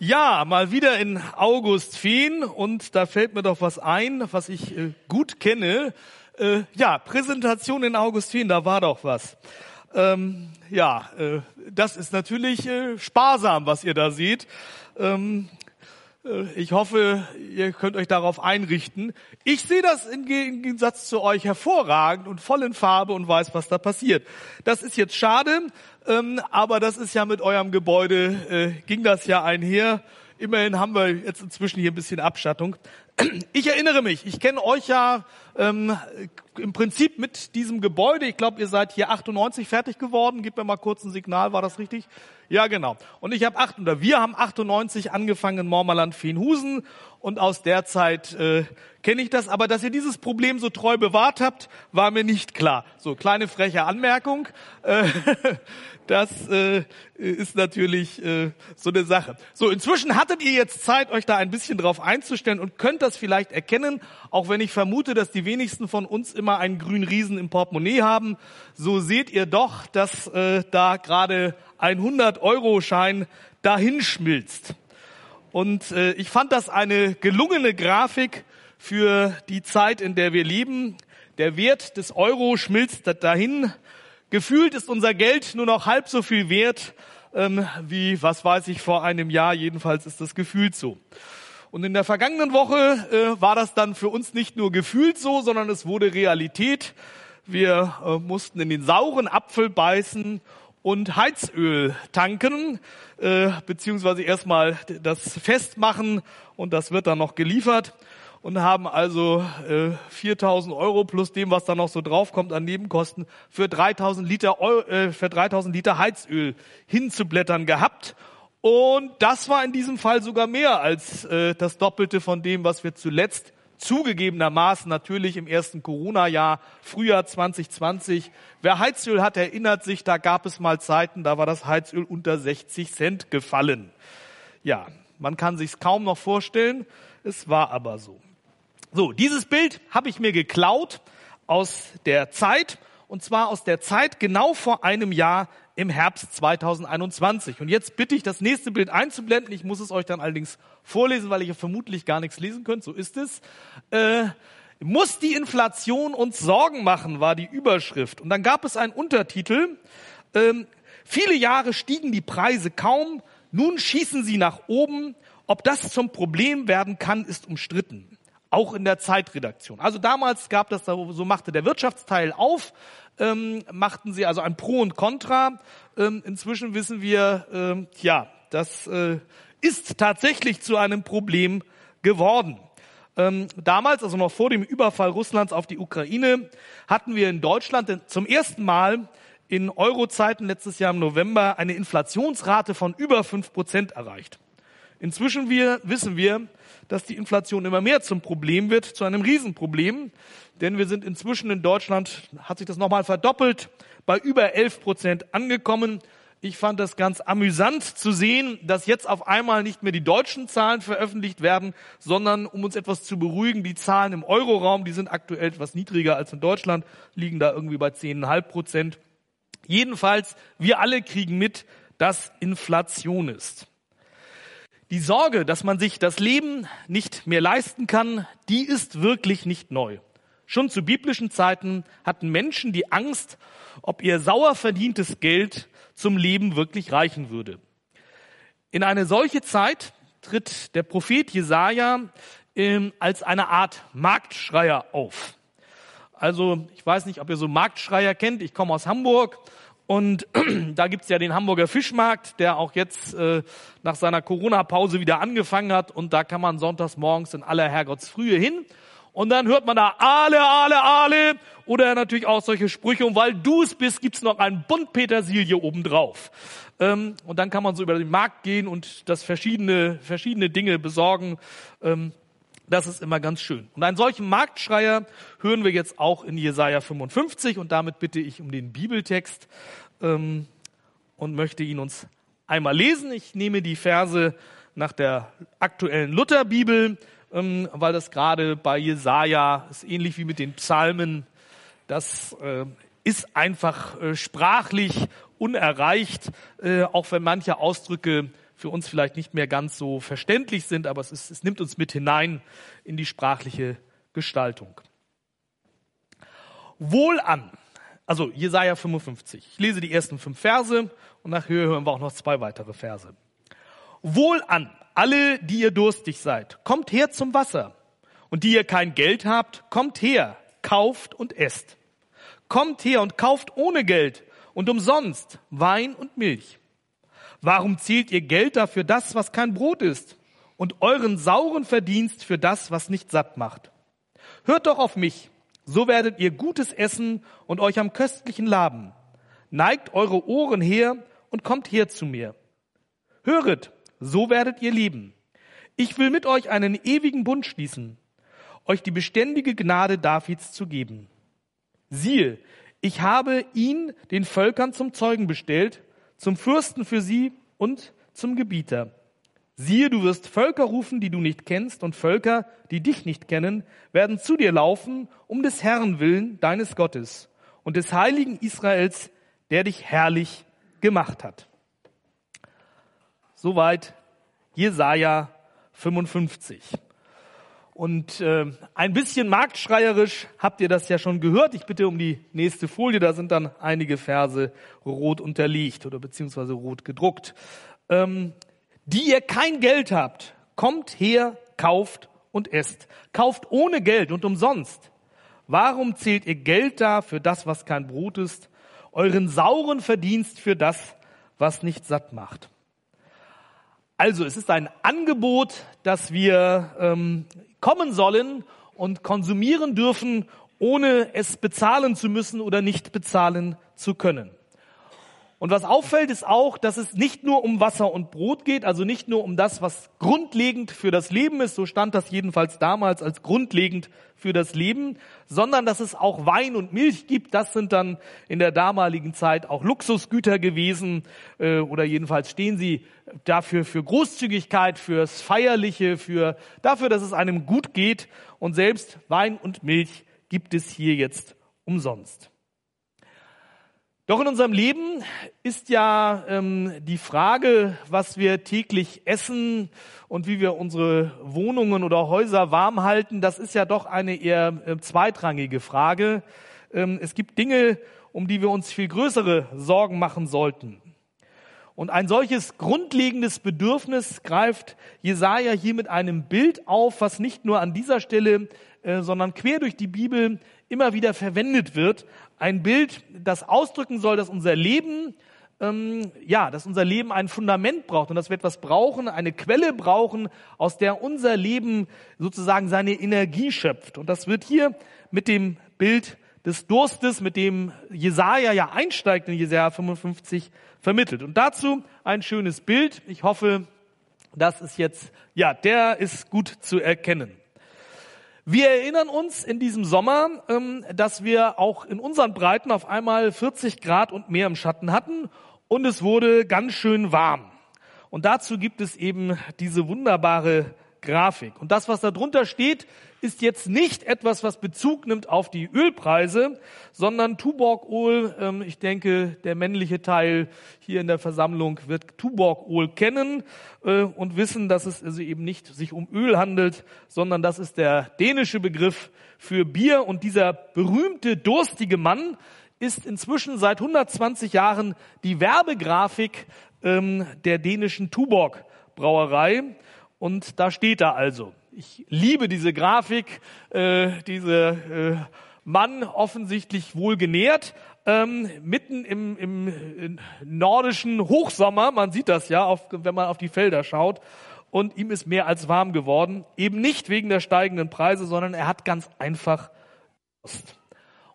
Ja, mal wieder in August Feen und da fällt mir doch was ein, was ich äh, gut kenne. Äh, ja, Präsentation in August Feen, da war doch was. Ähm, ja, äh, das ist natürlich äh, sparsam, was ihr da seht. Ähm, äh, ich hoffe, ihr könnt euch darauf einrichten. Ich sehe das im Gegensatz zu euch hervorragend und voll in Farbe und weiß, was da passiert. Das ist jetzt schade, ähm, aber das ist ja mit eurem Gebäude, äh, ging das ja einher. Immerhin haben wir jetzt inzwischen hier ein bisschen Abschattung. Ich erinnere mich, ich kenne euch ja ähm, im Prinzip mit diesem Gebäude. Ich glaube, ihr seid hier 98 fertig geworden. Gib mir mal kurz ein Signal, war das richtig? Ja, genau. Und ich habe acht oder wir haben 98 angefangen in Mormerland Feenhusen und aus der Zeit äh, kenne ich das. Aber dass ihr dieses Problem so treu bewahrt habt, war mir nicht klar. So kleine freche Anmerkung. Äh, das äh, ist natürlich äh, so eine Sache. So inzwischen hattet ihr jetzt Zeit, euch da ein bisschen drauf einzustellen und könnt das vielleicht erkennen, auch wenn ich vermute, dass die wenigsten von uns immer einen grünen Riesen im Portemonnaie haben. So seht ihr doch, dass äh, da gerade ein 100-Euro-Schein dahin schmilzt. Und äh, ich fand das eine gelungene Grafik für die Zeit, in der wir leben. Der Wert des Euro schmilzt dahin. Gefühlt ist unser Geld nur noch halb so viel wert ähm, wie, was weiß ich, vor einem Jahr. Jedenfalls ist das gefühlt so. Und in der vergangenen Woche äh, war das dann für uns nicht nur gefühlt so, sondern es wurde Realität. Wir äh, mussten in den sauren Apfel beißen und Heizöl tanken, äh, beziehungsweise erstmal das festmachen und das wird dann noch geliefert und haben also äh, 4.000 Euro plus dem, was da noch so draufkommt an Nebenkosten für 3.000 Liter, Euro, äh, für 3.000 Liter Heizöl hinzublättern gehabt. Und das war in diesem Fall sogar mehr als äh, das Doppelte von dem, was wir zuletzt zugegebenermaßen natürlich im ersten Corona-Jahr, Frühjahr 2020. Wer Heizöl hat, erinnert sich, da gab es mal Zeiten, da war das Heizöl unter 60 Cent gefallen. Ja, man kann sich's kaum noch vorstellen, es war aber so. So, dieses Bild habe ich mir geklaut aus der Zeit, und zwar aus der Zeit genau vor einem Jahr im Herbst 2021. Und jetzt bitte ich, das nächste Bild einzublenden. Ich muss es euch dann allerdings vorlesen, weil ihr vermutlich gar nichts lesen könnt. So ist es. Äh, muss die Inflation uns Sorgen machen, war die Überschrift. Und dann gab es einen Untertitel. Ähm, viele Jahre stiegen die Preise kaum. Nun schießen sie nach oben. Ob das zum Problem werden kann, ist umstritten. Auch in der Zeitredaktion. Also damals gab das, so machte der Wirtschaftsteil auf, ähm, machten sie also ein Pro und Contra. Ähm, inzwischen wissen wir, ähm, ja, das äh, ist tatsächlich zu einem Problem geworden. Ähm, damals, also noch vor dem Überfall Russlands auf die Ukraine, hatten wir in Deutschland zum ersten Mal in Eurozeiten letztes Jahr im November eine Inflationsrate von über fünf Prozent erreicht. Inzwischen wir, wissen wir, dass die Inflation immer mehr zum Problem wird, zu einem Riesenproblem. Denn wir sind inzwischen in Deutschland, hat sich das nochmal verdoppelt, bei über 11 Prozent angekommen. Ich fand das ganz amüsant zu sehen, dass jetzt auf einmal nicht mehr die deutschen Zahlen veröffentlicht werden, sondern um uns etwas zu beruhigen, die Zahlen im Euroraum, die sind aktuell etwas niedriger als in Deutschland, liegen da irgendwie bei 10,5 Prozent. Jedenfalls, wir alle kriegen mit, dass Inflation ist. Die Sorge, dass man sich das Leben nicht mehr leisten kann, die ist wirklich nicht neu. Schon zu biblischen Zeiten hatten Menschen die Angst, ob ihr sauer verdientes Geld zum Leben wirklich reichen würde. In eine solche Zeit tritt der Prophet Jesaja ähm, als eine Art Marktschreier auf. Also, ich weiß nicht, ob ihr so Marktschreier kennt. Ich komme aus Hamburg und da gibt's ja den Hamburger Fischmarkt, der auch jetzt äh, nach seiner Corona-Pause wieder angefangen hat. Und da kann man sonntags morgens in aller Herrgottsfrühe hin. Und dann hört man da Ale, Ale, Ale. Oder natürlich auch solche Sprüche. Und weil du es bist, gibt's noch einen Bund Petersilie obendrauf. Ähm, und dann kann man so über den Markt gehen und das verschiedene, verschiedene Dinge besorgen. Ähm, das ist immer ganz schön. Und einen solchen Marktschreier hören wir jetzt auch in Jesaja 55 und damit bitte ich um den Bibeltext ähm, und möchte ihn uns einmal lesen. Ich nehme die Verse nach der aktuellen Lutherbibel, ähm, weil das gerade bei Jesaja ist ähnlich wie mit den Psalmen. Das äh, ist einfach äh, sprachlich unerreicht, äh, auch wenn manche Ausdrücke für uns vielleicht nicht mehr ganz so verständlich sind, aber es, ist, es nimmt uns mit hinein in die sprachliche Gestaltung. Wohlan, also Jesaja 55. Ich lese die ersten fünf Verse und nachher hören wir auch noch zwei weitere Verse. Wohlan, alle, die ihr durstig seid, kommt her zum Wasser. Und die ihr kein Geld habt, kommt her, kauft und esst. Kommt her und kauft ohne Geld und umsonst Wein und Milch. Warum zählt ihr Geld dafür das, was kein Brot ist, und euren sauren Verdienst für das, was nicht satt macht? Hört doch auf mich, so werdet ihr Gutes essen und euch am köstlichen laben. Neigt eure Ohren her und kommt her zu mir. Höret, so werdet ihr leben. Ich will mit euch einen ewigen Bund schließen, euch die beständige Gnade Davids zu geben. Siehe, ich habe ihn den Völkern zum Zeugen bestellt, zum Fürsten für sie und zum Gebieter. Siehe, du wirst Völker rufen, die du nicht kennst, und Völker, die dich nicht kennen, werden zu dir laufen, um des Herrn willen, deines Gottes, und des heiligen Israels, der dich herrlich gemacht hat. Soweit Jesaja 55. Und äh, ein bisschen marktschreierisch habt ihr das ja schon gehört. Ich bitte um die nächste Folie. Da sind dann einige Verse rot unterlegt oder beziehungsweise rot gedruckt. Ähm, die ihr kein Geld habt, kommt her, kauft und esst. Kauft ohne Geld und umsonst. Warum zählt ihr Geld da für das, was kein Brot ist, euren sauren Verdienst für das, was nicht satt macht? Also es ist ein Angebot, dass wir ähm, kommen sollen und konsumieren dürfen, ohne es bezahlen zu müssen oder nicht bezahlen zu können. Und was auffällt, ist auch, dass es nicht nur um Wasser und Brot geht, also nicht nur um das, was grundlegend für das Leben ist, so stand das jedenfalls damals als grundlegend für das Leben, sondern dass es auch Wein und Milch gibt. Das sind dann in der damaligen Zeit auch Luxusgüter gewesen, äh, oder jedenfalls stehen sie dafür für Großzügigkeit, fürs Feierliche, für dafür, dass es einem gut geht. Und selbst Wein und Milch gibt es hier jetzt umsonst. Doch in unserem Leben ist ja ähm, die Frage, was wir täglich essen und wie wir unsere Wohnungen oder Häuser warm halten, das ist ja doch eine eher äh, zweitrangige Frage. Ähm, es gibt Dinge, um die wir uns viel größere Sorgen machen sollten. Und ein solches grundlegendes Bedürfnis greift Jesaja hier mit einem Bild auf, was nicht nur an dieser Stelle, äh, sondern quer durch die Bibel immer wieder verwendet wird. Ein Bild, das ausdrücken soll, dass unser Leben, ähm, ja, dass unser Leben ein Fundament braucht und dass wir etwas brauchen, eine Quelle brauchen, aus der unser Leben sozusagen seine Energie schöpft. Und das wird hier mit dem Bild des Durstes, mit dem Jesaja ja einsteigt in Jesaja 55 vermittelt. Und dazu ein schönes Bild. Ich hoffe, das ist jetzt, ja, der ist gut zu erkennen. Wir erinnern uns in diesem Sommer, ähm, dass wir auch in unseren Breiten auf einmal 40 Grad und mehr im Schatten hatten und es wurde ganz schön warm. Und dazu gibt es eben diese wunderbare Grafik. Und das, was da drunter steht, ist jetzt nicht etwas, was Bezug nimmt auf die Ölpreise, sondern Tuborg-Öl. Ähm, ich denke, der männliche Teil hier in der Versammlung wird Tuborg-Öl kennen äh, und wissen, dass es also eben nicht sich um Öl handelt, sondern das ist der dänische Begriff für Bier. Und dieser berühmte, durstige Mann ist inzwischen seit 120 Jahren die Werbegrafik ähm, der dänischen Tuborg Brauerei. Und da steht er also. Ich liebe diese Grafik, äh, diese äh, Mann offensichtlich wohl genährt, ähm, mitten im, im nordischen Hochsommer, man sieht das ja, auf, wenn man auf die Felder schaut, und ihm ist mehr als warm geworden, eben nicht wegen der steigenden Preise, sondern er hat ganz einfach Durst.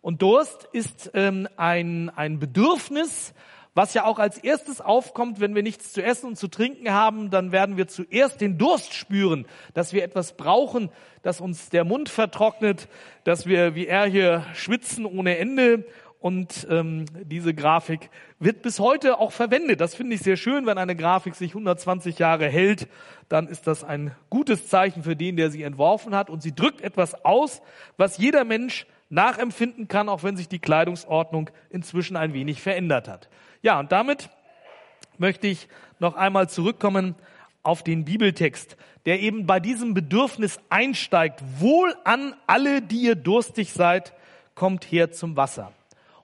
Und Durst ist ähm, ein, ein Bedürfnis, was ja auch als erstes aufkommt, wenn wir nichts zu essen und zu trinken haben, dann werden wir zuerst den Durst spüren, dass wir etwas brauchen, dass uns der Mund vertrocknet, dass wir wie er hier schwitzen ohne Ende. Und ähm, diese Grafik wird bis heute auch verwendet. Das finde ich sehr schön. Wenn eine Grafik sich 120 Jahre hält, dann ist das ein gutes Zeichen für den, der sie entworfen hat. Und sie drückt etwas aus, was jeder Mensch nachempfinden kann, auch wenn sich die Kleidungsordnung inzwischen ein wenig verändert hat. Ja, und damit möchte ich noch einmal zurückkommen auf den Bibeltext, der eben bei diesem Bedürfnis einsteigt. Wohl an alle, die ihr durstig seid, kommt her zum Wasser.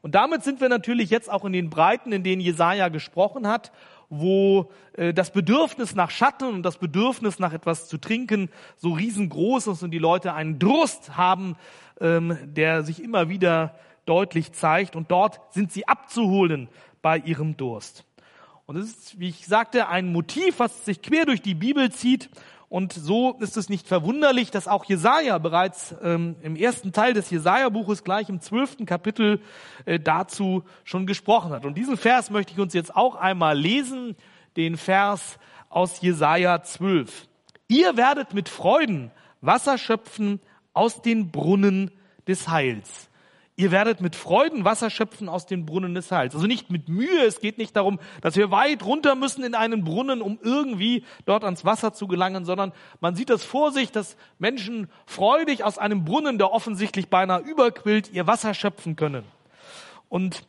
Und damit sind wir natürlich jetzt auch in den Breiten, in denen Jesaja gesprochen hat, wo äh, das Bedürfnis nach Schatten und das Bedürfnis nach etwas zu trinken so riesengroß ist und die Leute einen Durst haben, ähm, der sich immer wieder deutlich zeigt. Und dort sind sie abzuholen bei ihrem Durst. Und es ist, wie ich sagte, ein Motiv, was sich quer durch die Bibel zieht. Und so ist es nicht verwunderlich, dass auch Jesaja bereits ähm, im ersten Teil des Jesaja-Buches gleich im zwölften Kapitel äh, dazu schon gesprochen hat. Und diesen Vers möchte ich uns jetzt auch einmal lesen, den Vers aus Jesaja 12. Ihr werdet mit Freuden Wasser schöpfen aus den Brunnen des Heils. Ihr werdet mit Freuden Wasser schöpfen aus den Brunnen des Heils. Also nicht mit Mühe. Es geht nicht darum, dass wir weit runter müssen in einen Brunnen, um irgendwie dort ans Wasser zu gelangen, sondern man sieht das vor sich, dass Menschen freudig aus einem Brunnen, der offensichtlich beinahe überquillt, ihr Wasser schöpfen können. Und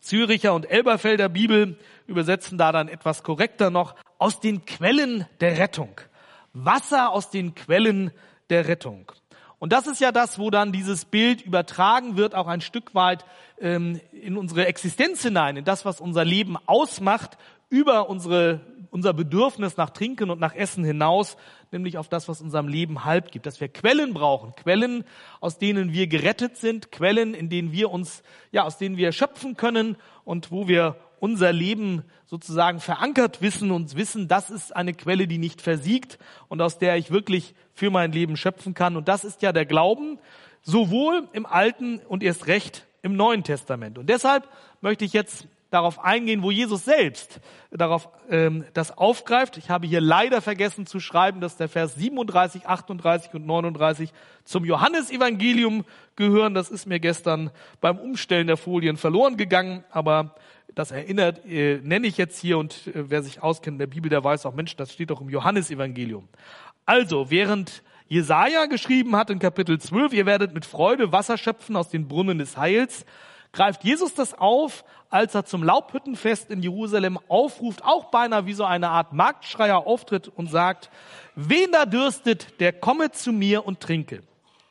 Züricher und Elberfelder Bibel übersetzen da dann etwas korrekter noch aus den Quellen der Rettung. Wasser aus den Quellen der Rettung. Und das ist ja das, wo dann dieses Bild übertragen wird, auch ein Stück weit ähm, in unsere Existenz hinein, in das, was unser Leben ausmacht, über unsere, unser Bedürfnis nach Trinken und nach Essen hinaus, nämlich auf das, was unserem Leben Halt gibt, dass wir Quellen brauchen, Quellen, aus denen wir gerettet sind, Quellen, in denen wir uns, ja, aus denen wir schöpfen können und wo wir unser Leben sozusagen verankert wissen und wissen, das ist eine Quelle, die nicht versiegt und aus der ich wirklich für mein Leben schöpfen kann. Und das ist ja der Glauben, sowohl im Alten und erst recht im Neuen Testament. Und deshalb möchte ich jetzt darauf eingehen, wo Jesus selbst darauf ähm, das aufgreift. Ich habe hier leider vergessen zu schreiben, dass der Vers 37, 38 und 39 zum Johannesevangelium gehören. Das ist mir gestern beim Umstellen der Folien verloren gegangen, aber das erinnert, äh, nenne ich jetzt hier und äh, wer sich auskennt in der Bibel, der weiß auch, Mensch, das steht doch im Johannesevangelium. Also, während Jesaja geschrieben hat in Kapitel 12, ihr werdet mit Freude Wasser schöpfen aus den Brunnen des Heils, greift Jesus das auf, als er zum Laubhüttenfest in Jerusalem aufruft, auch beinahe wie so eine Art Marktschreier auftritt und sagt, wen da dürstet, der komme zu mir und trinke.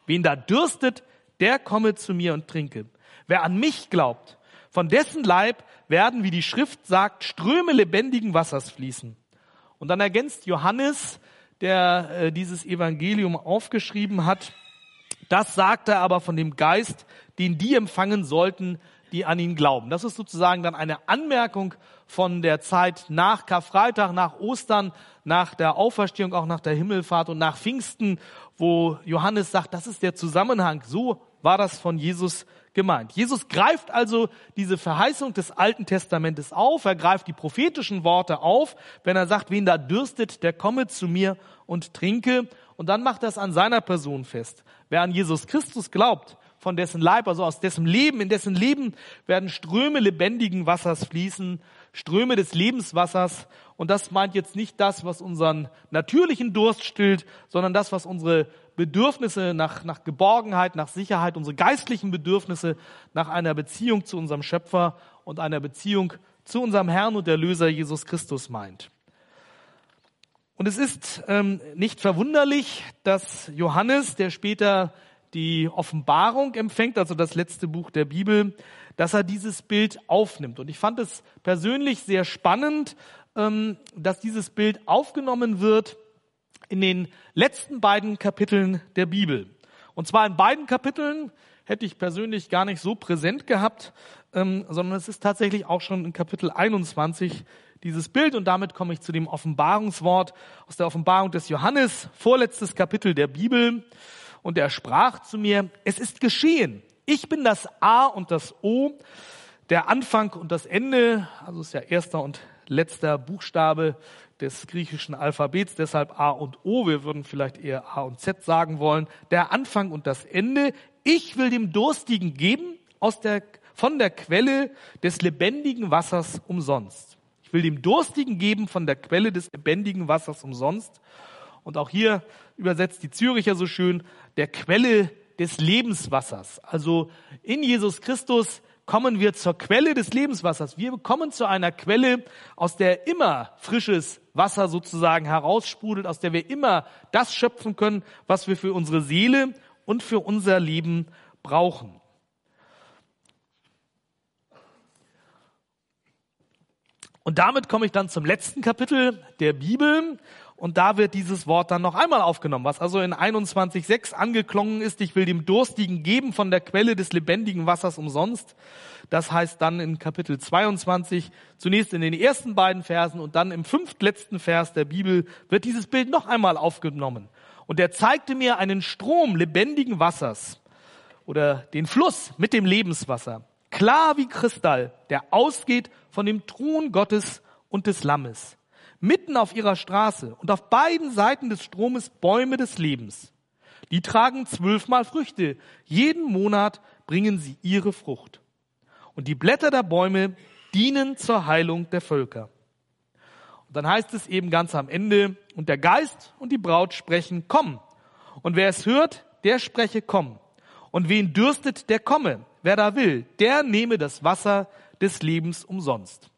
Wen da dürstet, der komme zu mir und trinke. Wer an mich glaubt, von dessen Leib werden, wie die Schrift sagt, Ströme lebendigen Wassers fließen. Und dann ergänzt Johannes, der äh, dieses Evangelium aufgeschrieben hat, das sagt er aber von dem Geist, den die empfangen sollten, die an ihn glauben. Das ist sozusagen dann eine Anmerkung von der Zeit nach Karfreitag, nach Ostern, nach der Auferstehung, auch nach der Himmelfahrt und nach Pfingsten, wo Johannes sagt, das ist der Zusammenhang. So war das von Jesus gemeint. Jesus greift also diese Verheißung des Alten Testamentes auf, er greift die prophetischen Worte auf, wenn er sagt, wen da dürstet, der komme zu mir und trinke. Und dann macht er es an seiner Person fest. Wer an Jesus Christus glaubt, von dessen Leib, also aus dessen Leben, in dessen Leben werden Ströme lebendigen Wassers fließen, Ströme des Lebenswassers. Und das meint jetzt nicht das, was unseren natürlichen Durst stillt, sondern das, was unsere Bedürfnisse nach, nach Geborgenheit, nach Sicherheit, unsere geistlichen Bedürfnisse nach einer Beziehung zu unserem Schöpfer und einer Beziehung zu unserem Herrn und Erlöser Jesus Christus meint. Und es ist ähm, nicht verwunderlich, dass Johannes, der später die Offenbarung empfängt, also das letzte Buch der Bibel, dass er dieses Bild aufnimmt. Und ich fand es persönlich sehr spannend, ähm, dass dieses Bild aufgenommen wird in den letzten beiden Kapiteln der Bibel. Und zwar in beiden Kapiteln hätte ich persönlich gar nicht so präsent gehabt, ähm, sondern es ist tatsächlich auch schon in Kapitel 21 dieses Bild. Und damit komme ich zu dem Offenbarungswort aus der Offenbarung des Johannes, vorletztes Kapitel der Bibel und er sprach zu mir, es ist geschehen. Ich bin das A und das O, der Anfang und das Ende, also ist ja erster und letzter Buchstabe des griechischen Alphabets, deshalb A und O, wir würden vielleicht eher A und Z sagen wollen, der Anfang und das Ende. Ich will dem Durstigen geben aus der, von der Quelle des lebendigen Wassers umsonst. Ich will dem Durstigen geben von der Quelle des lebendigen Wassers umsonst. Und auch hier übersetzt die Züricher so schön, der Quelle des Lebenswassers. Also in Jesus Christus kommen wir zur Quelle des Lebenswassers. Wir kommen zu einer Quelle, aus der immer frisches Wasser sozusagen heraussprudelt, aus der wir immer das schöpfen können, was wir für unsere Seele und für unser Leben brauchen. Und damit komme ich dann zum letzten Kapitel der Bibel. Und da wird dieses Wort dann noch einmal aufgenommen, was also in 21.6 angeklungen ist. Ich will dem Durstigen geben von der Quelle des lebendigen Wassers umsonst. Das heißt dann in Kapitel 22, zunächst in den ersten beiden Versen und dann im fünftletzten Vers der Bibel wird dieses Bild noch einmal aufgenommen. Und er zeigte mir einen Strom lebendigen Wassers oder den Fluss mit dem Lebenswasser, klar wie Kristall, der ausgeht von dem Thron Gottes und des Lammes mitten auf ihrer Straße und auf beiden Seiten des Stromes Bäume des Lebens. Die tragen zwölfmal Früchte. Jeden Monat bringen sie ihre Frucht. Und die Blätter der Bäume dienen zur Heilung der Völker. Und dann heißt es eben ganz am Ende, und der Geist und die Braut sprechen, komm. Und wer es hört, der spreche, komm. Und wen dürstet, der komme. Wer da will, der nehme das Wasser des Lebens umsonst.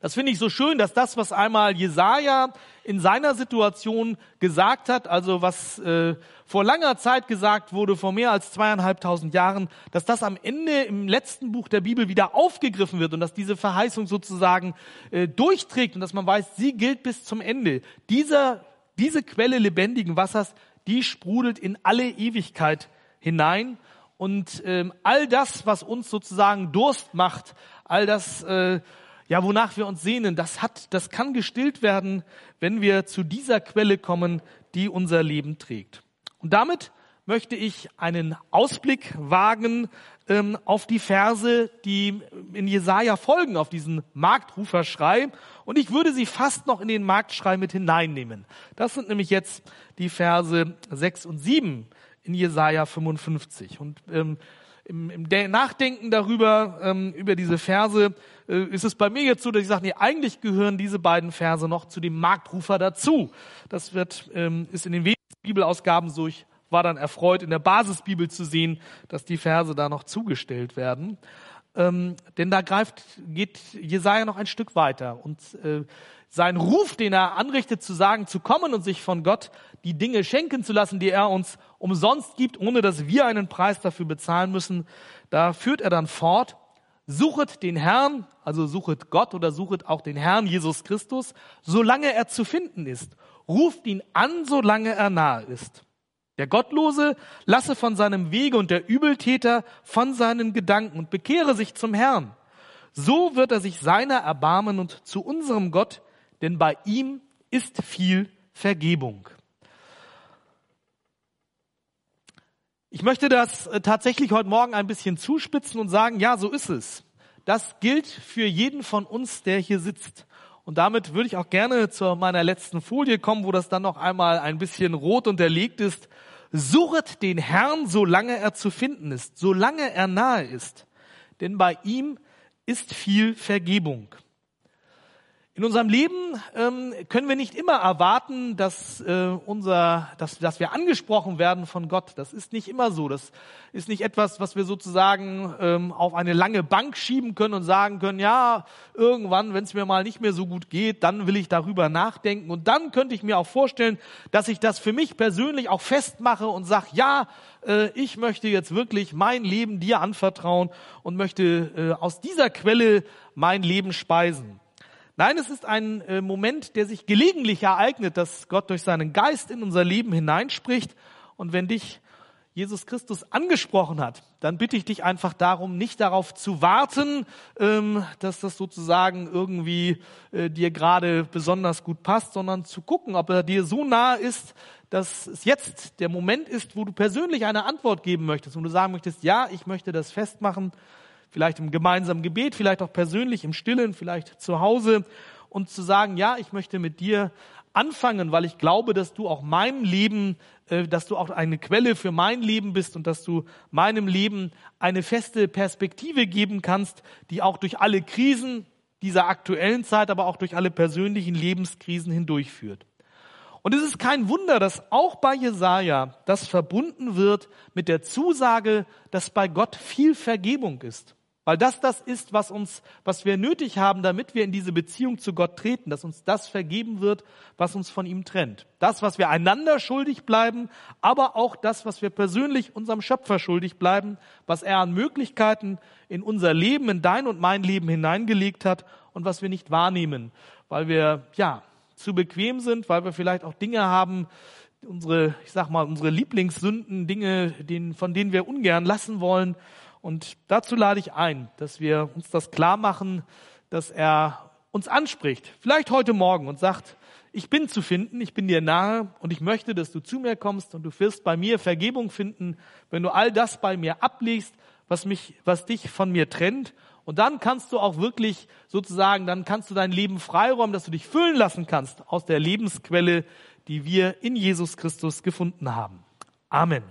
Das finde ich so schön, dass das, was einmal Jesaja in seiner Situation gesagt hat, also was äh, vor langer Zeit gesagt wurde, vor mehr als zweieinhalbtausend Jahren, dass das am Ende im letzten Buch der Bibel wieder aufgegriffen wird und dass diese Verheißung sozusagen äh, durchträgt und dass man weiß, sie gilt bis zum Ende. Dieser, diese Quelle lebendigen Wassers, die sprudelt in alle Ewigkeit hinein und ähm, all das, was uns sozusagen Durst macht, all das, äh, ja, wonach wir uns sehnen, das hat, das kann gestillt werden, wenn wir zu dieser Quelle kommen, die unser Leben trägt. Und damit möchte ich einen Ausblick wagen ähm, auf die Verse, die in Jesaja folgen, auf diesen Marktruferschrei. Und ich würde sie fast noch in den Marktschrei mit hineinnehmen. Das sind nämlich jetzt die Verse 6 und 7 in Jesaja 55. Und ähm, im, im Nachdenken darüber, ähm, über diese Verse, äh, ist es bei mir jetzt so, dass ich sage, nee, eigentlich gehören diese beiden Verse noch zu dem Marktrufer dazu. Das wird, ähm, ist in den wenigen Bibelausgaben so. Ich war dann erfreut, in der Basisbibel zu sehen, dass die Verse da noch zugestellt werden. Ähm, denn da greift, geht Jesaja noch ein Stück weiter und äh, sein Ruf, den er anrichtet, zu sagen, zu kommen und sich von Gott die Dinge schenken zu lassen, die er uns umsonst gibt, ohne dass wir einen Preis dafür bezahlen müssen, da führt er dann fort, suchet den Herrn, also suchet Gott oder suchet auch den Herrn Jesus Christus, solange er zu finden ist. Ruft ihn an, solange er nahe ist. Der Gottlose lasse von seinem Wege und der Übeltäter von seinen Gedanken und bekehre sich zum Herrn. So wird er sich seiner erbarmen und zu unserem Gott denn bei ihm ist viel Vergebung. Ich möchte das äh, tatsächlich heute Morgen ein bisschen zuspitzen und sagen, ja, so ist es. Das gilt für jeden von uns, der hier sitzt. Und damit würde ich auch gerne zu meiner letzten Folie kommen, wo das dann noch einmal ein bisschen rot unterlegt ist. Suchet den Herrn, solange er zu finden ist, solange er nahe ist. Denn bei ihm ist viel Vergebung. In unserem Leben ähm, können wir nicht immer erwarten, dass, äh, unser, dass, dass wir angesprochen werden von Gott. Das ist nicht immer so. Das ist nicht etwas, was wir sozusagen ähm, auf eine lange Bank schieben können und sagen können, ja, irgendwann, wenn es mir mal nicht mehr so gut geht, dann will ich darüber nachdenken. Und dann könnte ich mir auch vorstellen, dass ich das für mich persönlich auch festmache und sage, ja, äh, ich möchte jetzt wirklich mein Leben dir anvertrauen und möchte äh, aus dieser Quelle mein Leben speisen. Nein, es ist ein äh, Moment, der sich gelegentlich ereignet, dass Gott durch seinen Geist in unser Leben hineinspricht. Und wenn dich Jesus Christus angesprochen hat, dann bitte ich dich einfach darum, nicht darauf zu warten, ähm, dass das sozusagen irgendwie äh, dir gerade besonders gut passt, sondern zu gucken, ob er dir so nahe ist, dass es jetzt der Moment ist, wo du persönlich eine Antwort geben möchtest und du sagen möchtest, ja, ich möchte das festmachen vielleicht im gemeinsamen Gebet, vielleicht auch persönlich im Stillen, vielleicht zu Hause und zu sagen, ja, ich möchte mit dir anfangen, weil ich glaube, dass du auch meinem Leben, äh, dass du auch eine Quelle für mein Leben bist und dass du meinem Leben eine feste Perspektive geben kannst, die auch durch alle Krisen dieser aktuellen Zeit, aber auch durch alle persönlichen Lebenskrisen hindurchführt. Und es ist kein Wunder, dass auch bei Jesaja das verbunden wird mit der Zusage, dass bei Gott viel Vergebung ist. Weil das das ist, was uns, was wir nötig haben, damit wir in diese Beziehung zu Gott treten, dass uns das vergeben wird, was uns von ihm trennt. Das, was wir einander schuldig bleiben, aber auch das, was wir persönlich unserem Schöpfer schuldig bleiben, was er an Möglichkeiten in unser Leben, in dein und mein Leben hineingelegt hat und was wir nicht wahrnehmen, weil wir, ja, zu bequem sind, weil wir vielleicht auch Dinge haben, unsere, ich sag mal, unsere Lieblingssünden, Dinge, von denen wir ungern lassen wollen und dazu lade ich ein, dass wir uns das klar machen, dass er uns anspricht, vielleicht heute Morgen und sagt, ich bin zu finden, ich bin dir nahe und ich möchte, dass du zu mir kommst und du wirst bei mir Vergebung finden, wenn du all das bei mir ablegst, was mich, was dich von mir trennt. Und dann kannst du auch wirklich sozusagen, dann kannst du dein Leben freiräumen, dass du dich füllen lassen kannst aus der Lebensquelle, die wir in Jesus Christus gefunden haben. Amen.